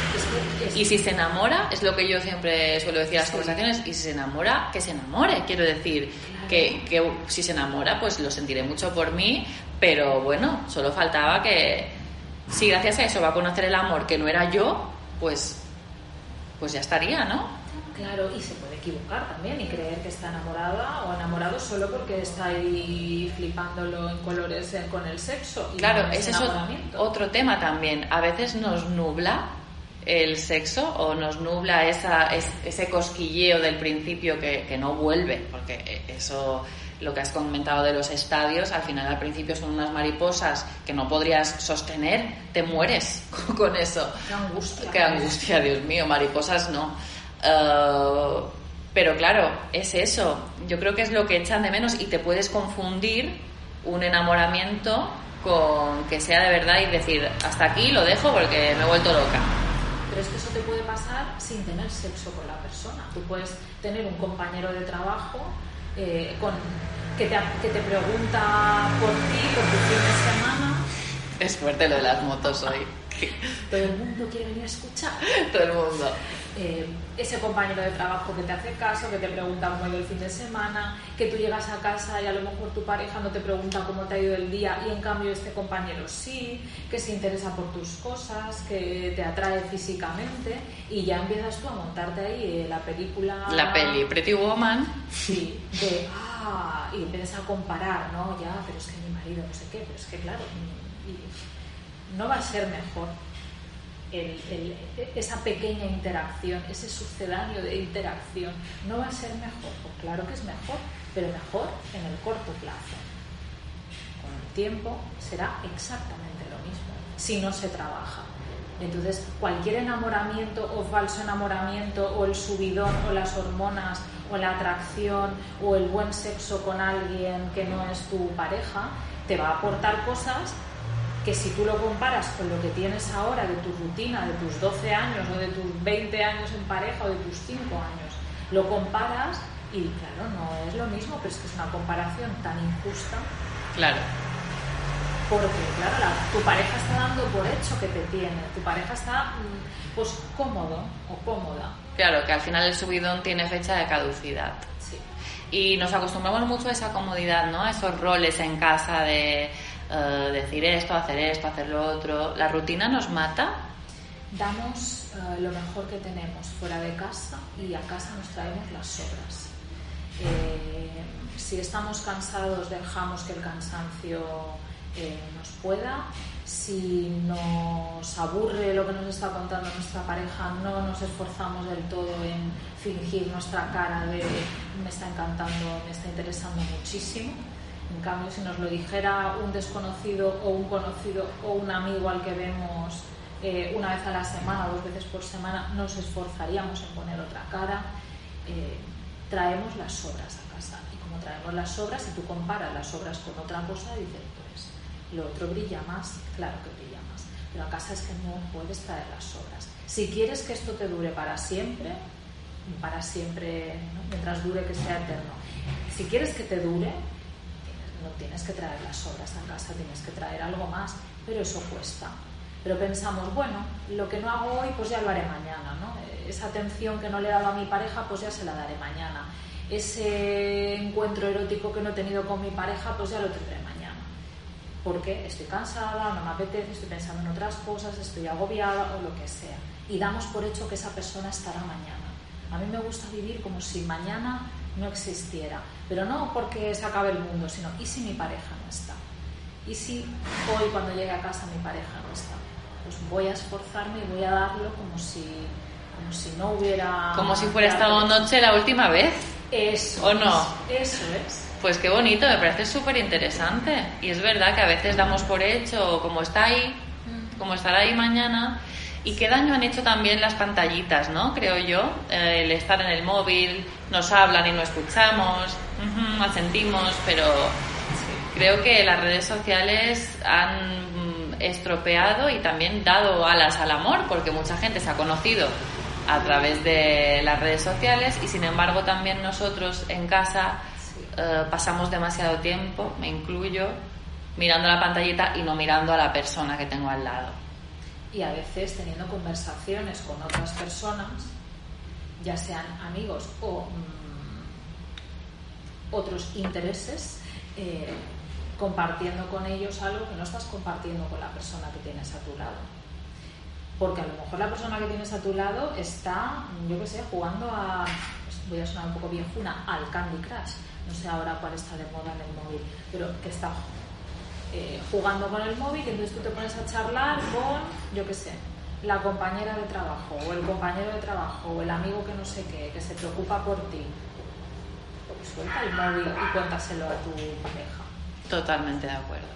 Y si se enamora, es lo que yo siempre suelo decir en las conversaciones, y si se enamora, que se enamore. Quiero decir, que, que si se enamora, pues lo sentiré mucho por mí, pero bueno, solo faltaba que si gracias a eso va a conocer el amor que no era yo, pues, pues ya estaría, ¿no? Claro, y se puede equivocar también y creer que está enamorada o enamorado solo porque está ahí flipándolo en colores eh, con el sexo. claro, ese es otro tema también. A veces nos nubla el sexo o nos nubla esa, ese cosquilleo del principio que, que no vuelve, porque eso lo que has comentado de los estadios, al final al principio son unas mariposas que no podrías sostener, te mueres con eso. Qué angustia. Qué angustia, Dios mío, mariposas no. Eh, pero claro, es eso. Yo creo que es lo que echan de menos y te puedes confundir un enamoramiento con que sea de verdad y decir, hasta aquí lo dejo porque me he vuelto loca. Pero es que eso te puede pasar sin tener sexo con la persona. Tú puedes tener un compañero de trabajo eh, con, que, te, que te pregunta por ti, por tu fin de semana. Es fuerte lo de las motos hoy. Todo el mundo quiere venir a escuchar. Todo el mundo. Eh, ese compañero de trabajo que te hace caso, que te pregunta cómo ha ido el fin de semana, que tú llegas a casa y a lo mejor tu pareja no te pregunta cómo te ha ido el día y en cambio este compañero sí, que se interesa por tus cosas, que te atrae físicamente y ya empiezas tú a montarte ahí eh, la película... La peli Pretty Woman. Sí, de... Ah, y empiezas a comparar, ¿no? Ya, pero es que mi marido no sé qué, pero es que claro, no va a ser mejor esa pequeña interacción, ese sucedáneo de interacción, no va a ser mejor. Pues claro que es mejor, pero mejor en el corto plazo. Con el tiempo será exactamente lo mismo, si no se trabaja. Entonces, cualquier enamoramiento o falso enamoramiento o el subidón o las hormonas o la atracción o el buen sexo con alguien que no es tu pareja, te va a aportar cosas que si tú lo comparas con lo que tienes ahora de tu rutina, de tus 12 años o de tus 20 años en pareja o de tus 5 años, lo comparas y claro, no es lo mismo, pero es que es una comparación tan injusta. Claro. Porque, claro, tu pareja está dando por hecho que te tiene, tu pareja está mm, pues cómodo o cómoda. Claro, que al final el subidón tiene fecha de caducidad. Sí. Y nos acostumbramos mucho a esa comodidad, ¿no? A esos roles en casa de eh, decir esto, hacer esto, hacer lo otro. ¿La rutina nos mata? Damos eh, lo mejor que tenemos fuera de casa y a casa nos traemos las sobras. Eh, si estamos cansados, dejamos que el cansancio nos pueda. Si nos aburre lo que nos está contando nuestra pareja, no nos esforzamos del todo en fingir nuestra cara de me está encantando, me está interesando muchísimo en cambio, si nos lo dijera un desconocido o un conocido o un amigo al que vemos eh, una vez a la semana, dos veces por semana, nos esforzaríamos en poner otra cara. Eh, traemos las sobras a casa. Y como traemos las sobras, si tú comparas las sobras con otra cosa, dices, pues lo otro brilla más, claro que brilla más. Pero a casa es que no puedes traer las sobras. Si quieres que esto te dure para siempre, para siempre, mientras dure que sea eterno, si quieres que te dure, no tienes que traer las sobras a casa, tienes que traer algo más, pero eso cuesta. Pero pensamos, bueno, lo que no hago hoy, pues ya lo haré mañana, ¿no? Esa atención que no le he dado a mi pareja, pues ya se la daré mañana. Ese encuentro erótico que no he tenido con mi pareja, pues ya lo tendré mañana. Porque estoy cansada, no me apetece, estoy pensando en otras cosas, estoy agobiada o lo que sea. Y damos por hecho que esa persona estará mañana. A mí me gusta vivir como si mañana no existiera. Pero no porque se acabe el mundo, sino ¿y si mi pareja no está? ¿Y si hoy cuando llegue a casa mi pareja no está? pues voy a esforzarme y voy a darlo como si, como si no hubiera... Como si fuera esta noche la última vez. Eso. ¿O no? Es, eso es. Pues qué bonito, me parece súper interesante. Y es verdad que a veces damos por hecho, como está ahí, como estará ahí mañana. Y qué daño han hecho también las pantallitas, ¿no? Creo yo. Eh, el estar en el móvil, nos hablan y no escuchamos, ujú, asentimos, pero creo que las redes sociales han mm, estropeado y también dado alas al amor, porque mucha gente se ha conocido a través de las redes sociales y sin embargo también nosotros en casa eh, pasamos demasiado tiempo, me incluyo, mirando la pantallita y no mirando a la persona que tengo al lado. Y a veces teniendo conversaciones con otras personas, ya sean amigos o mm, otros intereses, eh, compartiendo con ellos algo que no estás compartiendo con la persona que tienes a tu lado. Porque a lo mejor la persona que tienes a tu lado está, yo qué sé, jugando a, voy a sonar un poco viejuna, al Candy Crush. No sé ahora cuál está de moda en el móvil, pero que está eh, jugando con el móvil entonces tú te pones a charlar con, yo qué sé, la compañera de trabajo o el compañero de trabajo o el amigo que no sé qué, que se preocupa por ti. Pues suelta el móvil y cuéntaselo a tu pareja. Totalmente de acuerdo.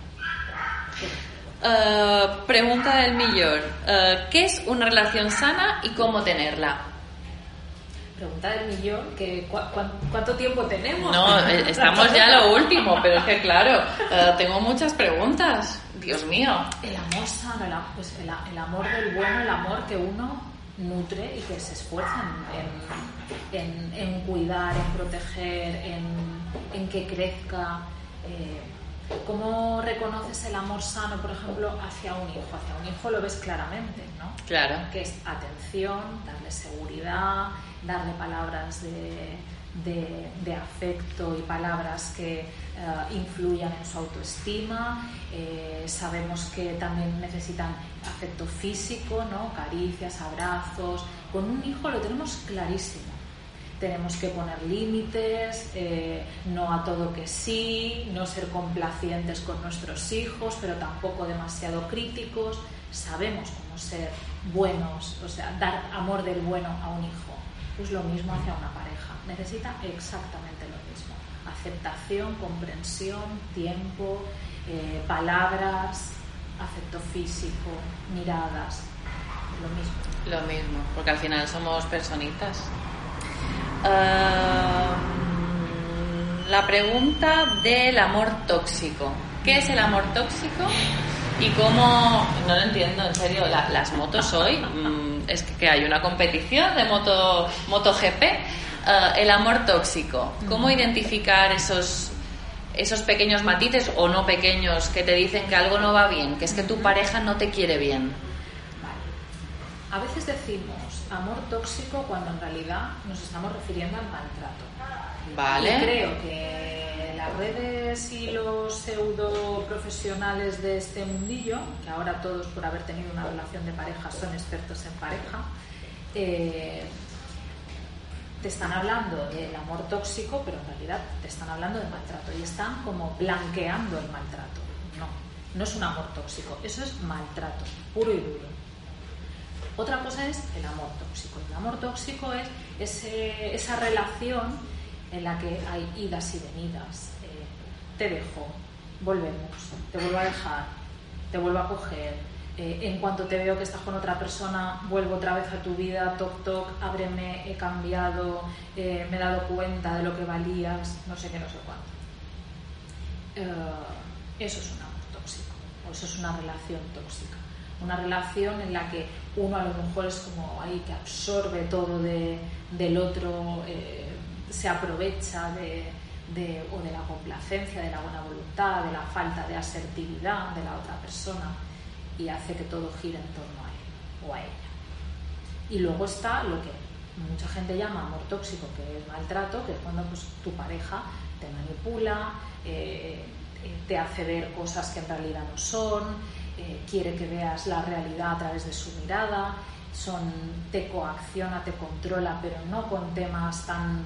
Eh, pregunta del millón. Eh, ¿Qué es una relación sana y cómo tenerla? Pregunta del millón, que cuán- ¿cuánto tiempo tenemos? No, eh, estamos ya a lo último, pero es que claro, eh, tengo muchas preguntas. Dios mío. El amor sano, el, pues el, amor del bueno, el amor que uno nutre y que se esfuerza en, en- en cuidar, en proteger, en, en que crezca. Eh, ¿Cómo reconoces el amor sano, por ejemplo, hacia un hijo? Hacia un hijo lo ves claramente, ¿no? Claro. que es atención, darle seguridad, darle palabras de, de- de afecto y palabras que eh, influyan en su autoestima. Eh, sabemos que también necesitan afecto físico, ¿no? caricias, abrazos. Con un hijo lo tenemos clarísimo. Tenemos que poner límites, eh, no a todo que sí, no ser complacientes con nuestros hijos, pero tampoco demasiado críticos. Sabemos cómo ser buenos, o sea, dar amor del bueno a un hijo. Pues lo mismo hacia una pareja. Necesita exactamente lo mismo. Aceptación, comprensión, tiempo, eh, palabras, afecto físico, miradas. Lo mismo. Lo mismo, porque al final somos personitas. La pregunta del amor tóxico. ¿Qué es el amor tóxico? Y cómo, no lo entiendo, en serio, la- las motos hoy, mm, es que, hay una competición de moto, MotoGP. Eh, el amor tóxico, ¿cómo identificar esos, esos pequeños matices o no pequeños que te dicen que algo no va bien, que es que tu pareja no te quiere bien? A veces decimos amor tóxico cuando en realidad nos estamos refiriendo al maltrato. Vale. Y creo que las redes y los pseudo profesionales de este mundillo, que ahora todos por haber tenido una relación de pareja son expertos en pareja, eh, te están hablando del amor tóxico, pero en realidad te están hablando de maltrato y están como blanqueando el maltrato. No, no es un amor tóxico, eso es maltrato, puro y duro. Otra cosa es el amor tóxico. El amor tóxico es esa relación en la que hay idas y venidas. Eh, te dejo, volvemos, te vuelvo a dejar, te vuelvo a coger. Eh, en cuanto te veo que estás con otra persona, vuelvo otra vez a tu vida, toc toc, ábreme, he cambiado, eh, me he dado cuenta de lo que valías, no sé qué, no sé cuánto. Eso es un amor tóxico, o eso es una relación tóxica. Una relación en la que uno a lo mejor es como ahí que absorbe todo de- del otro, eh, se aprovecha de, o de la complacencia, de la buena voluntad, de la falta de asertividad de la otra persona y hace que todo gire en torno a él o a ella. Y luego está lo que mucha gente llama amor tóxico, que es maltrato, que es cuando pues, tu pareja te manipula, eh, eh, te hace ver cosas que en realidad no son, eh, quiere que veas la realidad a través de su mirada, son, te coacciona, te controla, pero no con temas tan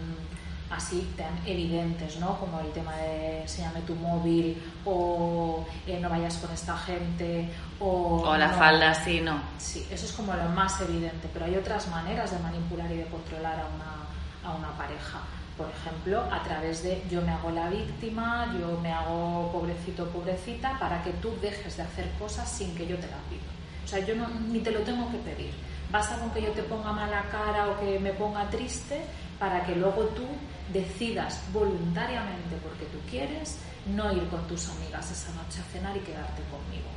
así tan evidentes, ¿no? Como el tema de enséñame tu móvil o eh, no vayas con esta gente o... O la no. falda así, no. Sí, eso es como lo más evidente, pero hay otras maneras de manipular y de controlar a una, a una pareja. Por ejemplo, a través de yo me hago la víctima, yo me hago pobrecito, pobrecita, para que tú dejes de hacer cosas sin que yo te la pido. O sea, yo no, ni te lo tengo que pedir. Basta con que yo te ponga mala cara o que me ponga triste para que luego tú decidas voluntariamente, porque tú quieres, no ir con tus amigas esa noche a cenar y quedarte conmigo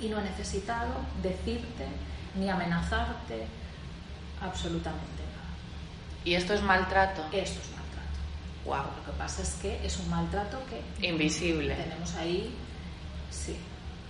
y no he necesitado decirte ni amenazarte absolutamente. ¿Y esto es maltrato? Esto es maltrato. Wow. Lo que pasa es que es un maltrato que Invisible. tenemos ahí, sí,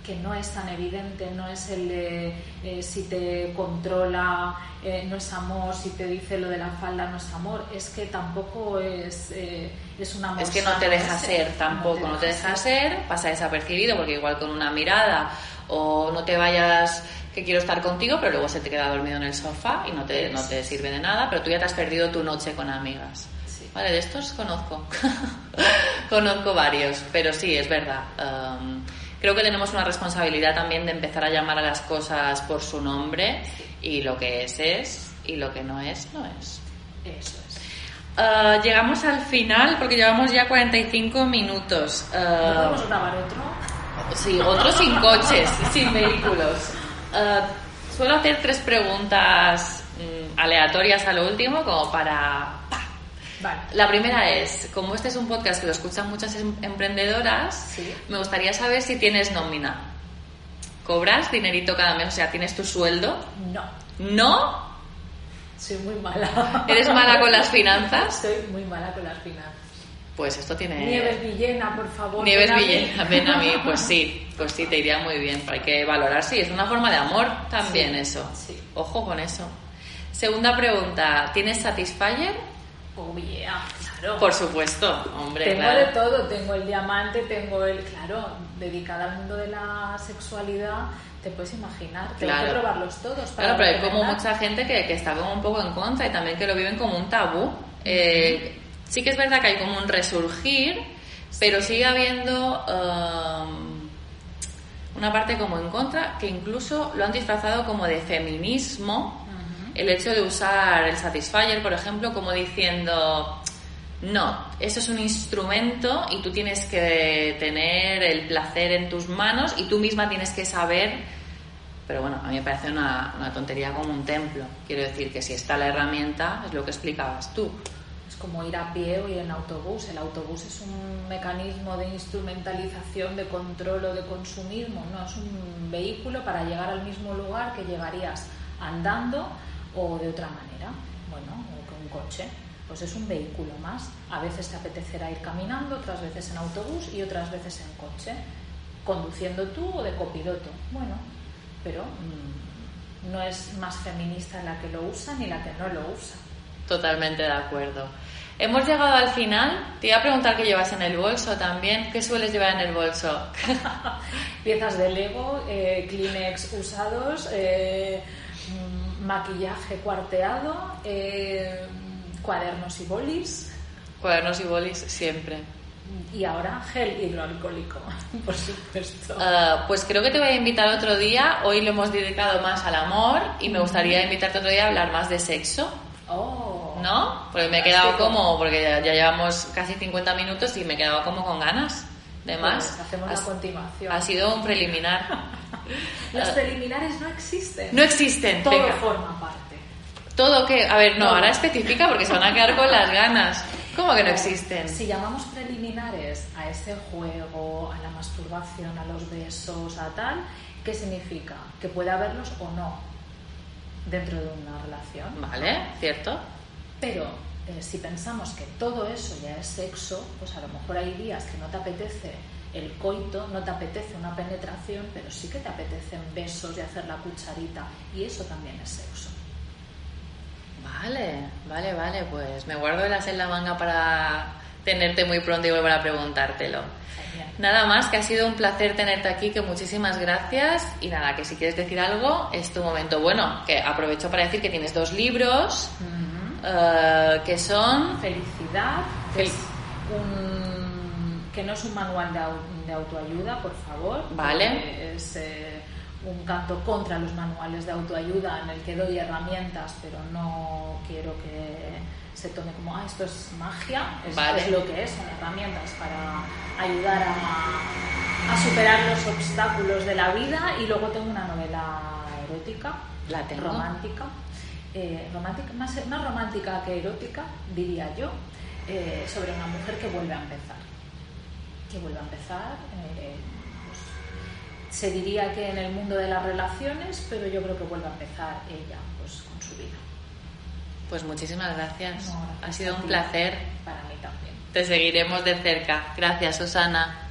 que no es tan evidente, no es el de eh, si te controla, eh, no es amor, si te dice lo de la falda no es amor, es que tampoco es, eh, es un amor. Es que no te deja ser tampoco, no te deja ser, pasa desapercibido porque igual con una mirada o no te vayas que quiero estar contigo, pero luego se te queda dormido en el sofá y no te, no te sirve de nada, pero tú ya te has perdido tu noche con amigas. Sí. Vale, de estos conozco. conozco varios, pero sí, es verdad. Um, creo que tenemos una responsabilidad también de empezar a llamar a las cosas por su nombre y lo que es es y lo que no es no es. Eso es. Uh, llegamos al final porque llevamos ya 45 minutos. Uh, ¿No podemos grabar otro? Sí, otros sin coches, sin vehículos. Uh, suelo hacer tres preguntas mm, aleatorias a lo último, como para. ¡pa! Vale. La primera es: como este es un podcast que lo escuchan muchas em- emprendedoras, Sí. me gustaría saber si tienes nómina. ¿Cobras dinerito cada mes? O sea, ¿tienes tu sueldo? No, ¿No? soy muy mala. ¿Eres mala con las finanzas? Soy muy mala con las finanzas. Pues esto tiene. Nieves Villena, por favor. Nieves ven a mí. Villena, ven a mí, pues sí, pues sí, te iría muy bien. Hay que valorar, sí, es una forma de amor también Sí, eso. sí. Ojo con eso. Segunda pregunta, ¿tienes Satisfyer? Oh, yeah, claro. Por supuesto, hombre, tengo claro. de todo, tengo el diamante, tengo el, claro, dedicada al mundo de la sexualidad, te puedes imaginar, tengo Claro. que probarlos todos. para Claro, pero hay como mucha gente que, que está como un poco en contra y también que lo viven como un tabú. Eh, sí que es verdad que hay como un resurgir, pero sigue habiendo um, una parte como en contra que incluso lo han disfrazado como de feminismo. El hecho de usar el Satisfyer, por ejemplo, como diciendo, no, eso es un instrumento y tú tienes que tener el placer en tus manos y tú misma tienes que saber. Pero bueno, a mí me parece una, una tontería como un templo. Quiero decir que si está la herramienta, es lo que explicabas tú. Como ir a pie o ir en autobús. El autobús es un mecanismo de instrumentalización, de control o de consumismo. No, es un vehículo para llegar al mismo lugar que llegarías andando o de otra manera. Bueno, o con un coche. Pues es un vehículo más. A veces te apetecerá ir caminando, otras veces en autobús y otras veces en coche. Conduciendo tú o de copiloto. Bueno, pero mm, no es más feminista la que lo usa ni la que no lo usa. Totalmente de acuerdo. Hemos llegado al final. Te iba a preguntar qué llevas en el bolso también. ¿Qué sueles llevar en el bolso? piezas de Lego, eh, Kleenex usados, eh, mm, maquillaje cuarteado, eh, cuadernos y bolis Cuadernos y bolis siempre. y ahora gel hidroalcohólico, por supuesto. Ah, pues creo que te voy a invitar otro día. Hoy lo hemos dedicado más al amor y me gustaría invitarte otro día a hablar más de sexo, Oh, ¿no? Porque me he quedado como, porque ya, ya llevamos casi 50 minutos y me he quedado como con ganas de más. Pues hacemos Ha- la continuación. Ha sido un preliminar. Los Ah, preliminares no existen. no existen. Todo venga. forma parte. Todo que, a ver, no, Todo. ahora especifica porque se van a quedar con las ganas. ¿Cómo que no existen? Si llamamos preliminares a ese juego, a la masturbación, a los besos, a tal, ¿qué significa? Que puede haberlos o no dentro de una relación. Vale, ¿cierto? Pero eh, si pensamos que todo eso ya es sexo, pues a lo mejor hay días que no te apetece el coito, no te apetece una penetración, pero sí que te apetecen besos y hacer la cucharita. Y eso también es sexo. Vale, vale, vale, pues me guardo el as en la manga para tenerte muy pronto y volver a preguntártelo. Genial. Nada más, que ha sido un placer tenerte aquí, que muchísimas gracias. Y nada, que si quieres decir algo, es tu momento. Bueno, que aprovecho para decir que tienes dos libros, Ujú. Eh, que son... Felicidad, que, es un- que no es un manual de, au- de autoayuda, por favor. Vale. Es eh, un canto contra los manuales de autoayuda en el que doy herramientas, pero no quiero que se tome como, ah, esto es magia, es, Vale. es lo que es, son herramientas para ayudar a, a superar los obstáculos de la vida. Y luego tengo una novela erótica, La tengo. romántica, eh, romántica más, más romántica que erótica, diría yo, eh, sobre una mujer que vuelve a empezar. Que vuelve a empezar. eh, pues, se diría que en el mundo de las relaciones, pero yo creo que vuelve a empezar ella pues, con su vida. Pues muchísimas gracias. No, ha gracias sido un placer. Para mí también. Te seguiremos de cerca. Gracias, Susana.